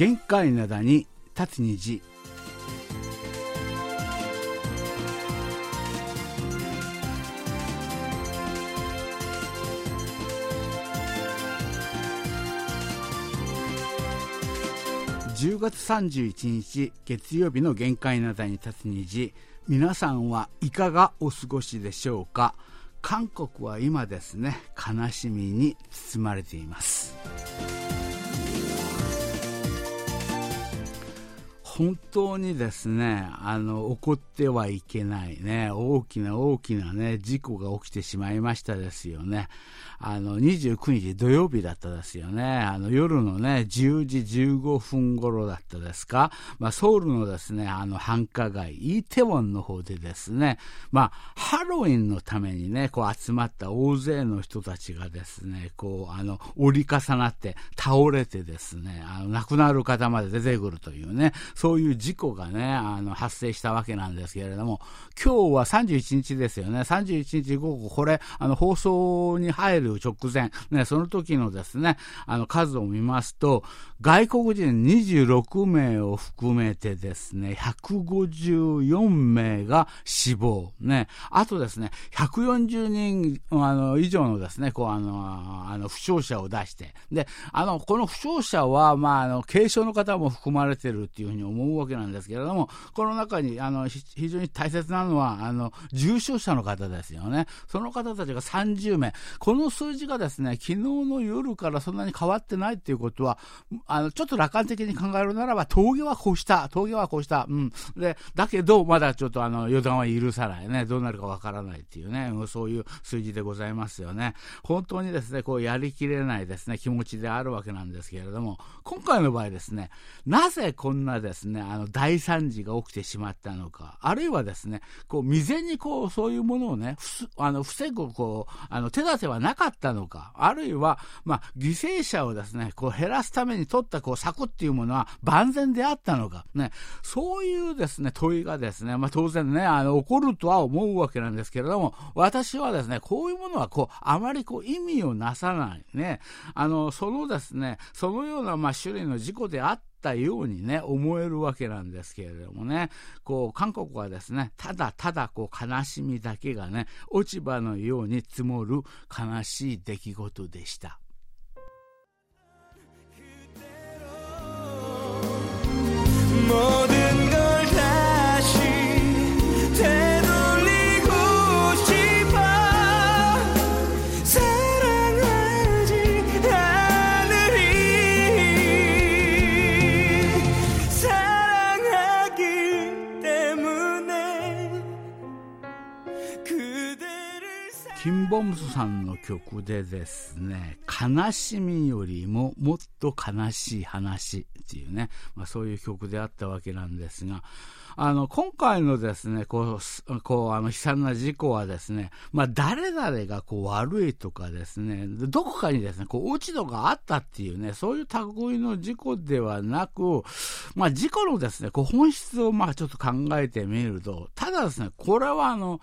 限界灘に立つ虹。10月31日月曜日の限界灘に立つ虹。皆さんはいかがお過ごしでしょうか？韓国は今ですね悲しみに包まれています。本当にですねあの起こってはいけないね大きな大きなね事故が起きてしまいましたですよね。あの29日土曜日だったですよね。あの夜のね10時15分頃だったですか、まあ、ソウルのですねあの繁華街イーテウォンの方でですね、まあ、ハロウィンのためにねこう集まった大勢の人たちがですねこうあの折り重なって倒れてですねあの亡くなる方まで出てくるというねそいう事故がねあの発生したわけなんですけれども今日は31日ですよね31日午後これあの放送に入るる直前、ね、その時のですね、あの数を見ますと、外国人26名を含めてですね、154名が死亡。ね、あとですね、140人あの以上のですね、こうあの、あの負傷者を出して、で、あの、この負傷者は、まあ、あの、軽症の方も含まれてるっていうふうに思思うわけなんですけれども、この中に、あの、非常に大切なのは、あの、重症者の方ですよね。その方たちが30名。この数字がですね、昨日の夜からそんなに変わってないっていうことは、あの、ちょっと楽観的に考えるならば、峠はこうした、峠はこうした、うん。で、だけど、まだちょっとあの、予断は許さないね。どうなるかわからないっていうね、そういう数字でございますよね。本当にですね、こう、やりきれないですね、気持ちであるわけなんですけれども、今回の場合ですね、なぜこんなですね、ねあの、大惨事が起きてしまったのか、あるいはですね、こう、未然にこう、そういうものをね、あの、防ぐ、こう、あの、手立てはなかったのか、あるいは、まあ、犠牲者をですね、こう減らすために取ったこう策っていうものは万全であったのか、ね、そういうですね、問いがですね、まあ、当然ね、あの、起こるとは思うわけなんですけれども、私はですね、こういうものはこう、あまりこう、意味をなさない。ね、あの、そのですね、そのような、まあ、種類の事故であってったようにね、思えるわけなんですけれどもね、こう、韓国はですね、ただただこう、悲しみだけがね、落ち葉のように積もる悲しい出来事でした。キンボムスさんの曲でですね、悲しみよりももっと悲しい話っていうね、まあ、そういう曲であったわけなんですが、あの、今回のですね、こう、こう、あの、悲惨な事故はですね、まあ、誰々がこう悪いとかですね、どこかにですね、こう、落ち度があったっていうね、そういう類の事故ではなく、まあ、事故のですね、こう、本質をまあ、ちょっと考えてみると、ただですね、これはあの、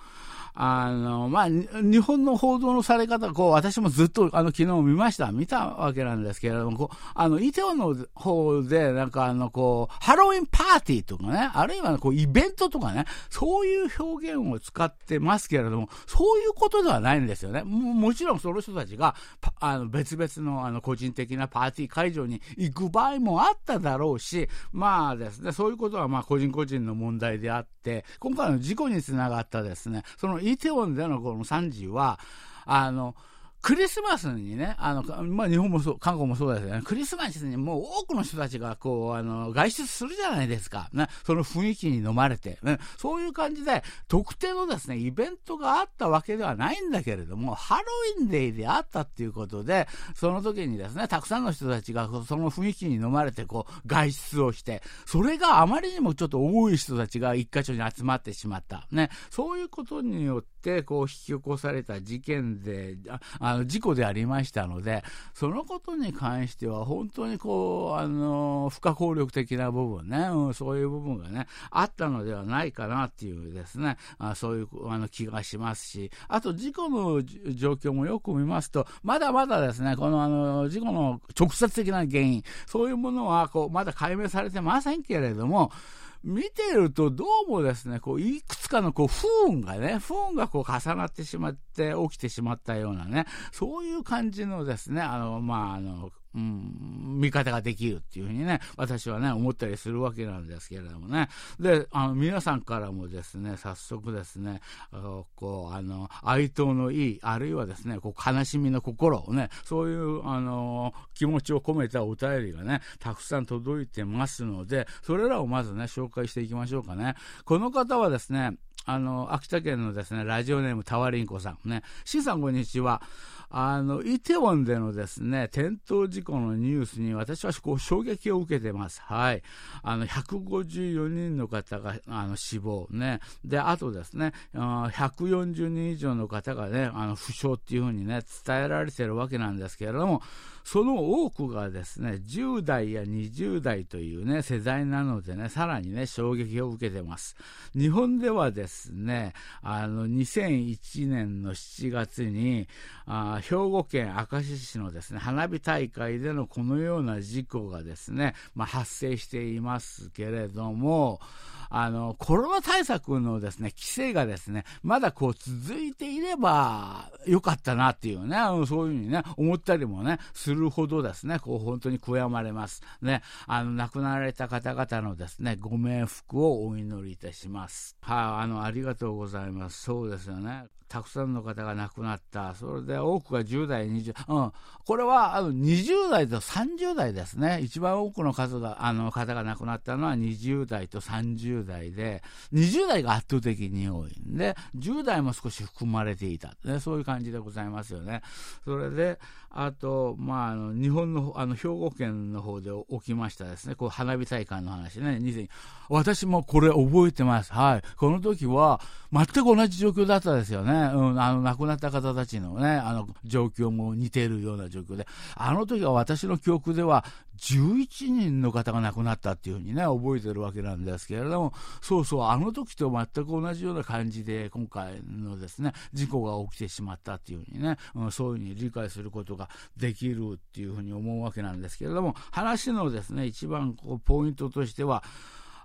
あの、まあ、日本の報道のされ方、こう、私もずっと、あの、昨日見ました、見たわけなんですけれども、こう、あの、イテウォンの方で、なんか、あの、こう、ハロウィンパーティーとかね、あるいは、こう、イベントとかね、そういう表現を使ってますけれども、そういうことではないんですよね。ももちろん、その人たちが、あの、別々の、あの、個人的なパーティー会場に行く場合もあっただろうし、まあですね、そういうことは、まあ、個人個人の問題であって、今回の事故につながったですね、そのイテウォンでのこの惨事は、あの、クリスマスにね、あの、まあ、日本もそう、韓国もそうですよね。クリスマスにもう多くの人たちが、こう、あの、外出するじゃないですか。ね、その雰囲気に飲まれて、ね、そういう感じで、特定のですね、イベントがあったわけではないんだけれども、ハロウィンデーであったっていうことで、その時にですね、たくさんの人たちが、その雰囲気に飲まれて、こう、外出をして、それがあまりにもちょっと多い人たちが一箇所に集まってしまった。ね、そういうことによって、こう、引き起こされた事件で、ああの事故でありましたので、そのことに関しては本当にこう、あの、不可抗力的な部分ね、うん、そういう部分がね、あったのではないかなっていうですね、あそういうあの気がしますし、あと事故の状況もよく見ますと、まだまだですね、このあの事故の直接的な原因、そういうものはこうまだ解明されてませんけれども、見てるとどうもですね、こう、いくつかのこう、不運がね、不運がこう重なってしまって、起きてしまったようなね、そういう感じのですね、あの、まあ、あの、うん、見方ができるっていうふうにね、私はね、思ったりするわけなんですけれどもね。で、あの、皆さんからもですね、早速ですね、あのこう、あの、哀悼の意、あるいはですね、こう、悲しみの心をね、そういう、あの、気持ちを込めたお便りがね、たくさん届いてますので、それらをまずね、紹介していきましょうかね。この方はですね、あの、秋田県のですね、ラジオネームタワリンコさんね、C さんこんにちは。あの、イテウォンでのですね、転倒事故のニュースに私はこう衝撃を受けてます。はい。あの、154人の方があの死亡ね。で、あとですね、140人以上の方がね、あの負傷っていうふうにね、伝えられてるわけなんですけれども、その多くがですね、10代や20代というね、世代なのでね、さらにね、衝撃を受けてます。日本ではですね、あの、2001年の7月に、あ兵庫県明石市のですね、花火大会でのこのような事故がですね、まあ、発生していますけれども、あの、コロナ対策のですね、規制がですね、まだこう続いていればよかったなっていうね、あのそういうふうにね、思ったりもね、するほどですね、こう本当に悔やまれます。ね、あの、亡くなられた方々のですね、ご冥福をお祈りいたします。はい、あ、あの、ありがとうございます。そうですよね。たくさんの方が亡くなった。それで多くが10代、20、うん。これは、あの、20代と30代ですね。一番多くの数が、あの、方が亡くなったのは20代と30代10代で、20代が圧倒的に多いんで、10代も少し含まれていた。ね、そういう感じでございますよね。それで、あと、まあ、あの、日本の、あの、兵庫県の方で起きましたですね、こう、花火大会の話ね、私もこれ覚えてます。はい。この時は、全く同じ状況だったですよね。うん、あの、亡くなった方たちのね、あの、状況も似ているような状況で、あの時は私の記憶では、11人の方が亡くなったっていうふうにね、覚えてるわけなんですけれども、そうそう、あの時と全く同じような感じで、今回のですね、事故が起きてしまったっていうふうにね、うん、そういうふうに理解することができるっていうふうに思うわけなんですけれども、話のですね、一番こうポイントとしては、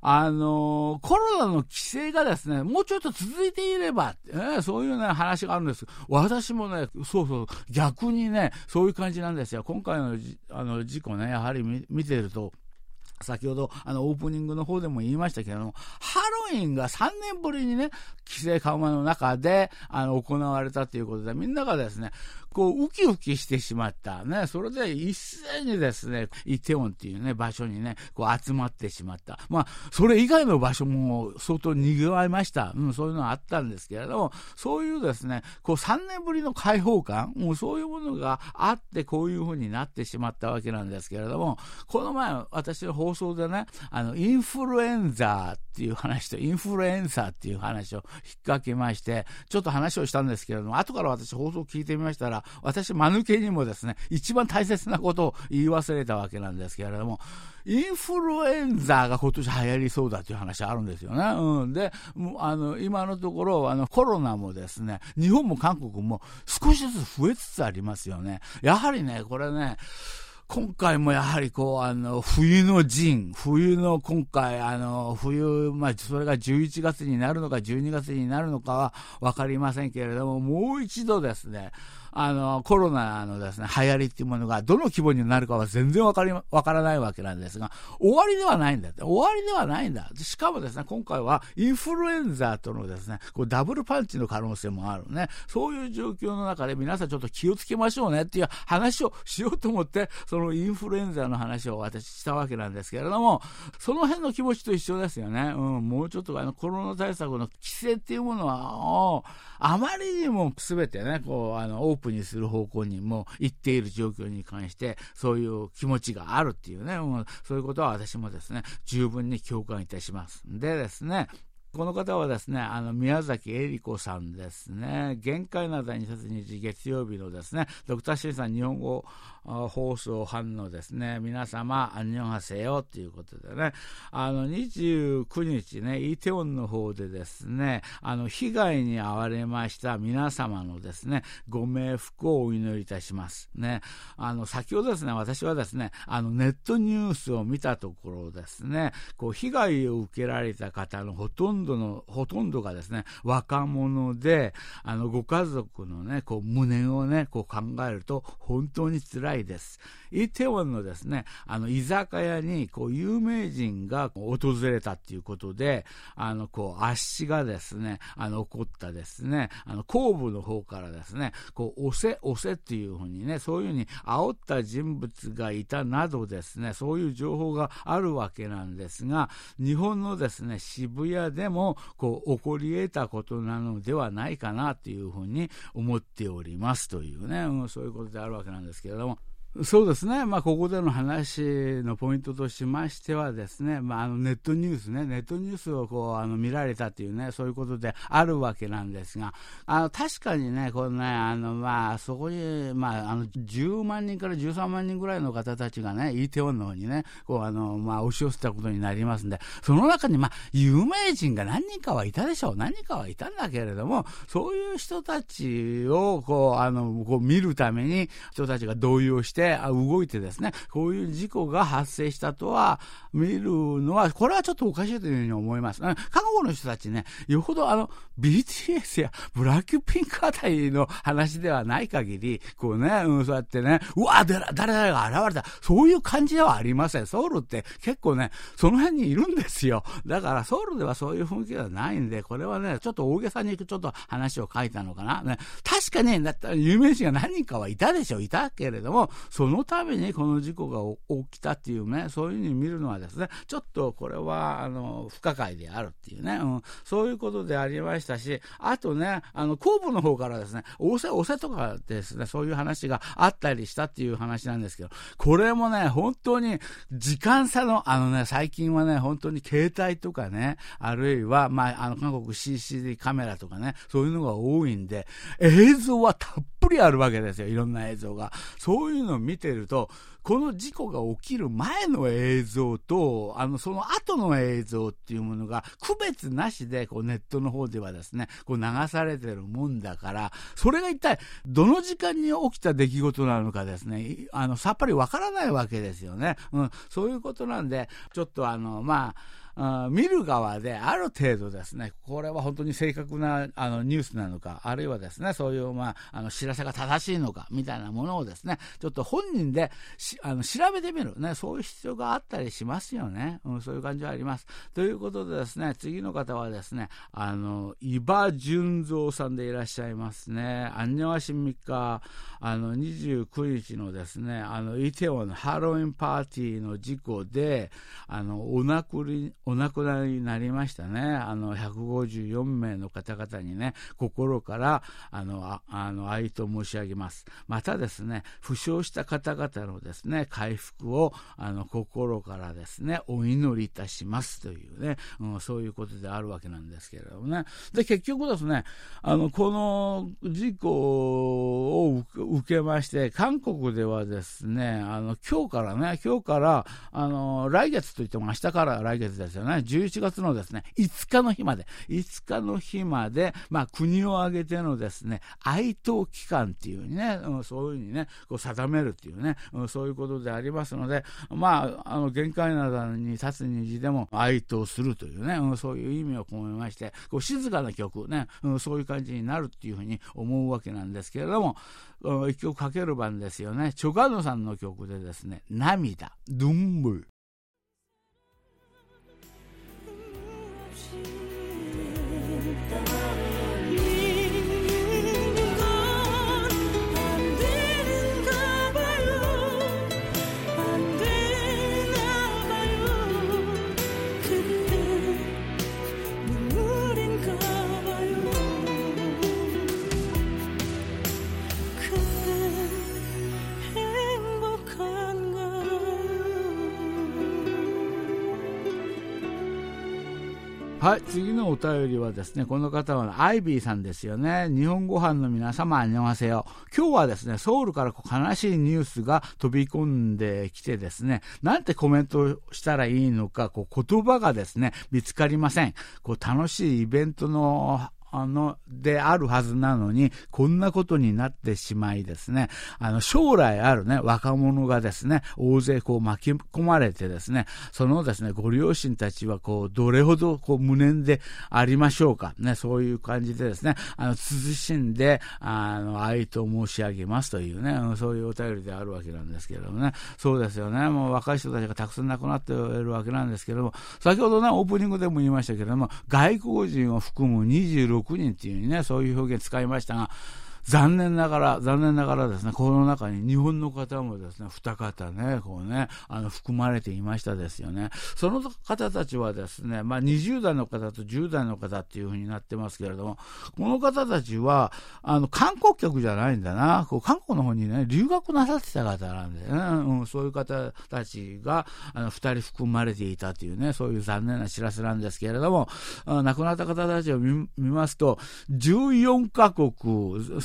あのー、コロナの規制がですね、もうちょっと続いていれば、えー、そういうね、話があるんです。私もね、そうそう、逆にね、そういう感じなんですよ。今回のあの事故ね、やはり見てると、先ほどあのオープニングの方でも言いましたけれども、ハロウィンが3年ぶりにね、規制緩和の中であの行われたということで、みんながですね、こう、ウキウキしてしまった。ね。それで一斉にですね、イテウォンっていうね、場所にね、こう集まってしまった。まあ、それ以外の場所も相当賑わいました。うん、そういうのはあったんですけれども、そういうですね、こう3年ぶりの開放感、もうそういうものがあって、こういうふうになってしまったわけなんですけれども、この前、私の放送でね、あの、インフルエンザっていう話と、インフルエンサーっていう話を引っ掛けまして、ちょっと話をしたんですけれども、後から私放送を聞いてみましたら、私、間抜けにもですね、一番大切なことを言い忘れたわけなんですけれども、インフルエンザが今年流行りそうだという話あるんですよね。うん。で、あの、今のところ、あの、コロナもですね、日本も韓国も少しずつ増えつつありますよね。やはりね、これね、今回もやはりこう、あの、冬の陣、冬の今回、あの、冬、まあ、それが11月になるのか12月になるのかはわかりませんけれども、もう一度ですね、あの、コロナのですね、流行りっていうものがどの規模になるかは全然わかり、わからないわけなんですが、終わりではないんだって。終わりではないんだ。しかもですね、今回はインフルエンザとのですね、こうダブルパンチの可能性もあるね。そういう状況の中で皆さんちょっと気をつけましょうねっていう話をしようと思って、そのインフルエンザの話を私したわけなんですけれども、その辺の気持ちと一緒ですよね。うん、もうちょっとあのコロナ対策の規制っていうものは、あまりにも全てね、こう、あの、オーププにする方向にも行っている状況に関して、そういう気持ちがあるっていうね、う、そういうことは私もですね、十分に共感いたします。でですね、この方はですね、あの、宮崎恵理子さんですね、限界な第2節日月曜日のですね、ドクターシンさん日本語放送班のですね、皆様、アンニョンハセヨということでね、あの、29日ね、イテウォンの方でですね、あの、被害に遭われました皆様のですね、ご冥福をお祈りいたします。ね、あの、先ほどですね、私はですね、あの、ネットニュースを見たところですね、こう、被害を受けられた方のほとんどの、ほとんどがですね、若者で、あの、ご家族のね、こう、無念をね、こう考えると、本当に辛いです。イテウォンのですね、あの、居酒屋に、こう、有名人が訪れたっていうことで、あの、こう、圧死がですね、あの、起こったですね、あの、後部の方からですね、こう、押せ、押せっていうふうにね、そういうふうに煽った人物がいたなどですね、そういう情報があるわけなんですが、日本のですね、渋谷でも、こう、起こり得たことなのではないかなというふうに思っておりますというね、うん、そういうことであるわけなんですけれども、そうですね、まあ、ここでの話のポイントとしましてはですね、まあ、あのネットニュースね、ネットニュースをこうあの見られたというね、そういうことであるわけなんですが、あの確かにね、このね、あのまあ、そこに、まあ、あの10万人から13万人ぐらいの方たちがね、イテウォンの方にね、こうあのまあ、押し寄せたことになりますんで、その中に、まあ、有名人が何人かはいたでしょう、何人かはいたんだけれども、そういう人たちをこうあのこう見るために、人たちが動揺して、して動いてですね、こういう事故が発生したとは見るのは、これはちょっとおかしいというふうに思います。韓国の人たちね、よほどあの、BTS やブラックピンクあたりの話ではない限り、こうね、うん、そうやってね、うわ、誰々が現れた。そういう感じではありません。ソウルって結構ね、その辺にいるんですよ。だからソウルではそういう雰囲気ではないんで、これはね、ちょっと大げさにちょっと話を書いたのかな。ね、確かに、だったら有名人が何人かはいたでしょ。いたけれども、そのためにこの事故が起きたっていうね、そういうふうに見るのはですね、ちょっとこれは、あの、不可解であるっていうね、うん、そういうことでありましたし、あとね、あの、後部の方からですね、押せ押せとかですね、そういう話があったりしたっていう話なんですけど、これもね、本当に時間差の、あのね、最近はね、本当に携帯とかね、あるいは、まあ、あの、韓国 CCD カメラとかね、そういうのが多いんで、映像はたっぷりあるわけですよ、いろんな映像が。そういうのを見てるると、この事故が起きる前の映像と、あの、その後の映像っていうものが、区別なしで、こう、ネットの方ではですね、こう、流されてるもんだから、それが一体、どの時間に起きた出来事なのかですね、あの、さっぱりわからないわけですよね。うん、そういうことなんで、ちょっとあの、まあ、見る側である程度ですね、これは本当に正確なあのニュースなのか、あるいはですね、そういう、まあ、あの知らせが正しいのかみたいなものをですね、ちょっと本人であの調べてみる、ね、そういう必要があったりしますよね、うん、そういう感じはあります。ということでですね、次の方はですね、あの、伊庭純三さんでいらっしゃいますね。アンニョアシミカ、あの、29日のですね、あの、イテウォンのハロウィンパーティーの事故で、あの、お亡くり、お亡くなりになりましたね。あの、154名の方々にね、心から、あの、ああの哀悼申し上げます。またですね、負傷した方々のですね、回復を、あの、心からですね、お祈りいたしますというね、うん、そういうことであるわけなんですけれどもね。で、結局ですね、あの、この事故を受けまして、韓国ではですね、あの、今日からね、今日から、あの、来月といっても明日から来月ですですよね。11月のですね、5日の日まで、5日の日まで、まあ、国を挙げてのですね、哀悼期間っていうね、うん、そういうふうにね、こう定めるっていうね、うん、そういうことでありますので、まあ、あの、限界などに立つ虹でも哀悼するというね、うん、そういう意味を込めまして、こう静かな曲ね、うん、そういう感じになるっていうふうに思うわけなんですけれども、一曲かける番ですよね。チョカノさんの曲でですね、涙、ドゥンブル。はい、次のお便りはですね、この方はアイビーさんですよね。日本ご飯の皆様、あにょがせよ。今日はですね、ソウルから悲しいニュースが飛び込んできてですね、なんてコメントしたらいいのか、こう言葉がですね、見つかりません。こう楽しいイベントのあの、であるはずなのに、こんなことになってしまいですね、あの、将来あるね、若者がですね、大勢こう巻き込まれてですね、そのですね、ご両親たちはこう、どれほどこう、無念でありましょうか。ね、そういう感じでですね、あの、慎んで、あの、愛と申し上げますというね、そういうお便りであるわけなんですけれどもね、そうですよね、もう若い人たちがたくさん亡くなっているわけなんですけれども、先ほどね、オープニングでも言いましたけれども、外国人を含む26人っていうね、そういう表現使いましたが、残念ながら、残念ながらですね、この中に日本の方もですね、二方ね、こうね、あの、含まれていましたですよね。その方たちはですね、まあ、20代の方と10代の方っていうふうになってますけれども、この方たちは、あの、観光客じゃないんだな、こう、韓国の方にね、留学なさってた方なんでね、うん、そういう方たちが、あの、二人含まれていたというね、そういう残念な知らせなんですけれども、亡くなった方たちを見ますと、14カ国、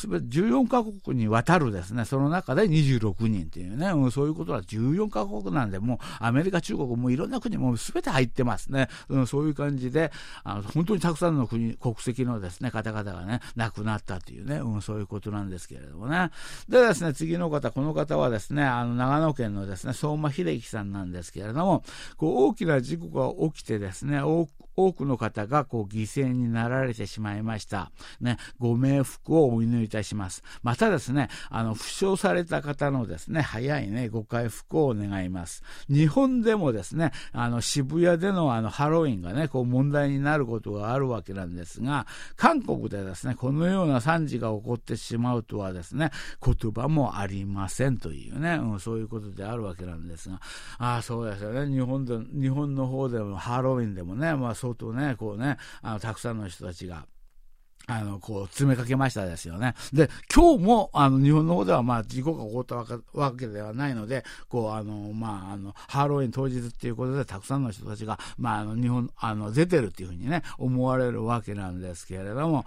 14カ国にわたるですね、その中で26人っていうね、うん、そういうことは14カ国なんで、もうアメリカ、中国、もういろんな国も全て入ってますね。うん、そういう感じで、あの本当にたくさんの国、国籍のですね、方々がね、亡くなったというね、うん、そういうことなんですけれどもね。でですね、次の方、この方はですね、あの、長野県のですね、相馬秀樹さんなんですけれども、こう、大きな事故が起きてですね、多くの方がこう犠牲になられてしまいました。ね、ご冥福をお祈りいたします。またですね、あの、負傷された方のですね、早いね、ご回復を願います。日本でもですね、あの、渋谷でのあの、ハロウィンがね、こう問題になることがあるわけなんですが、韓国でですね、このような惨事が起こってしまうとはですね、言葉もありませんというね、うん、そういうことであるわけなんですが、ああ、そうですよね、日本で、日本の方でもハロウィンでもね、まあ相当ね、こうね、あの、たくさんの人たちが、あの、こう、詰めかけましたですよね。で、今日も、あの、日本の方では、まあ、事故が起こったわけではないので、こう、あの、まあ、あの、ハロウィン当日っていうことで、たくさんの人たちが、まあ、あの、日本、あの、出てるっていうふうにね、思われるわけなんですけれども、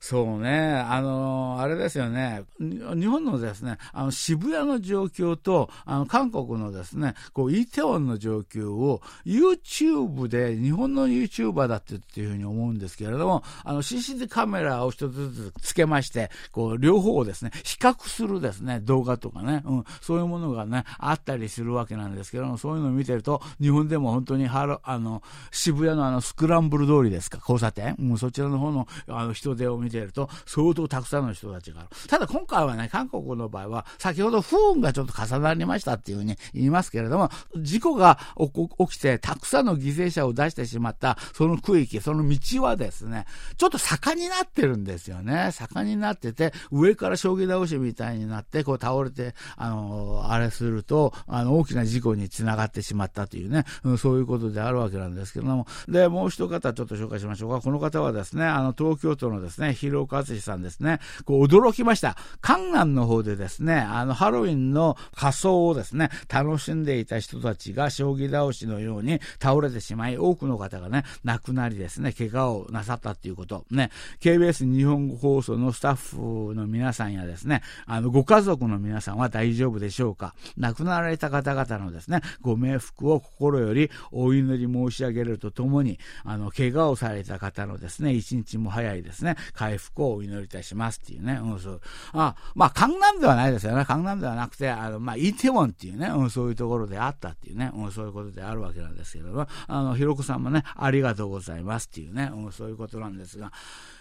そうね、あの、あれですよね、日本のですね、あの渋谷の状況と、あの韓国のですね、こう、イテウォンの状況を YouTube で日本の YouTuber だってっていうふうに思うんですけれども、あの CCD カメラメラを一つずつつけまして、こう、両方をですね、比較するですね、動画とかね、うん、そういうものがね、あったりするわけなんですけども、そういうのを見てると、日本でも本当にハロ、あの、渋谷のあのスクランブル通りですか、交差点、うん、そちらの方のあの人手を見見てると、相当たくさんの人たちがある。ただ今回はね、韓国の場合は、先ほど不運がちょっと重なりましたっていうふうに言いますけれども、事故が起きて、たくさんの犠牲者を出してしまった、その区域、その道はですね、ちょっと坂になってるんですよね。坂になってて、上から将棋倒しみたいになって、こう倒れて、あの、あれすると、あの、大きな事故につながってしまったというね、うん、そういうことであるわけなんですけども、で、もう一方ちょっと紹介しましょうか。この方はですね、あの、東京都のですね、広岡敦さんですね、こう驚きました。観南の方でですね、あの、ハロウィンの仮装をですね、楽しんでいた人たちが将棋倒しのように倒れてしまい、多くの方がね、亡くなりですね、怪我をなさったっていうこと。ね、KBS 日本放送のスタッフの皆さんやですね、あの、ご家族の皆さんは大丈夫でしょうか？亡くなられた方々のですね、ご冥福を心よりお祈り申し上げるとともに、あの、怪我をされた方のですね、一日も早いですね、回復をお祈りいたしますっていうね、うん、そう。あ、まあ、江南ではないですよね。江南ではなくて、あの、まあ、イテウォンっていうね、うん、そういうところであったっていうね、うん、そういうことであるわけなんですけれども、あの、ひろこさんもね、ありがとうございますっていうね、うん、そういうことなんですが、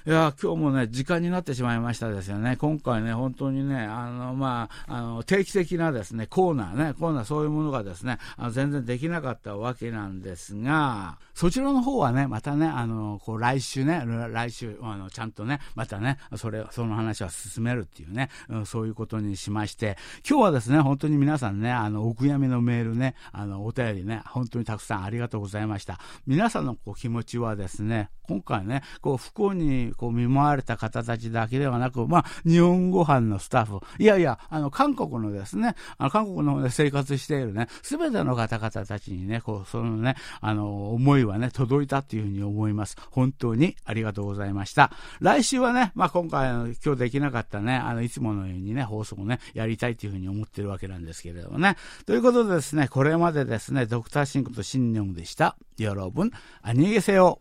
いや、今日もね、時間になってしまいましたですよね。今回ね、本当にね、あの、まあ、あの、定期的なですね、コーナーね、コーナーそういうものがですね、あの全然できなかったわけなんですが、そちらの方はね、またね、あの、こう、来週ね、来週、あの、ちゃんとね、またね、それ、その話は進めるっていうね、うん、そういうことにしまして、今日はですね、本当に皆さんね、あの、お悔やみのメールね、あの、お便りね、本当にたくさんありがとうございました。皆さんのこう気持ちはですね、今回ね、こう不幸にこう見舞われた方たちだけではなく、まあ、日本ご飯のスタッフ、いやいや、あの、韓国のですね、あの韓国の方で生活しているね、すべての方々たちにね、こう、そのね、あの、思いはね、届いたっていうふうに思います。本当にありがとうございました。来週はね、まあ、今回、今日できなかったね、あの、いつものようにね、放送をね、やりたいというふうに思ってるわけなんですけれどもね。ということでですね、これまでですね、ドクターシンクと新日本でした。여러 분、 안녕히せよ。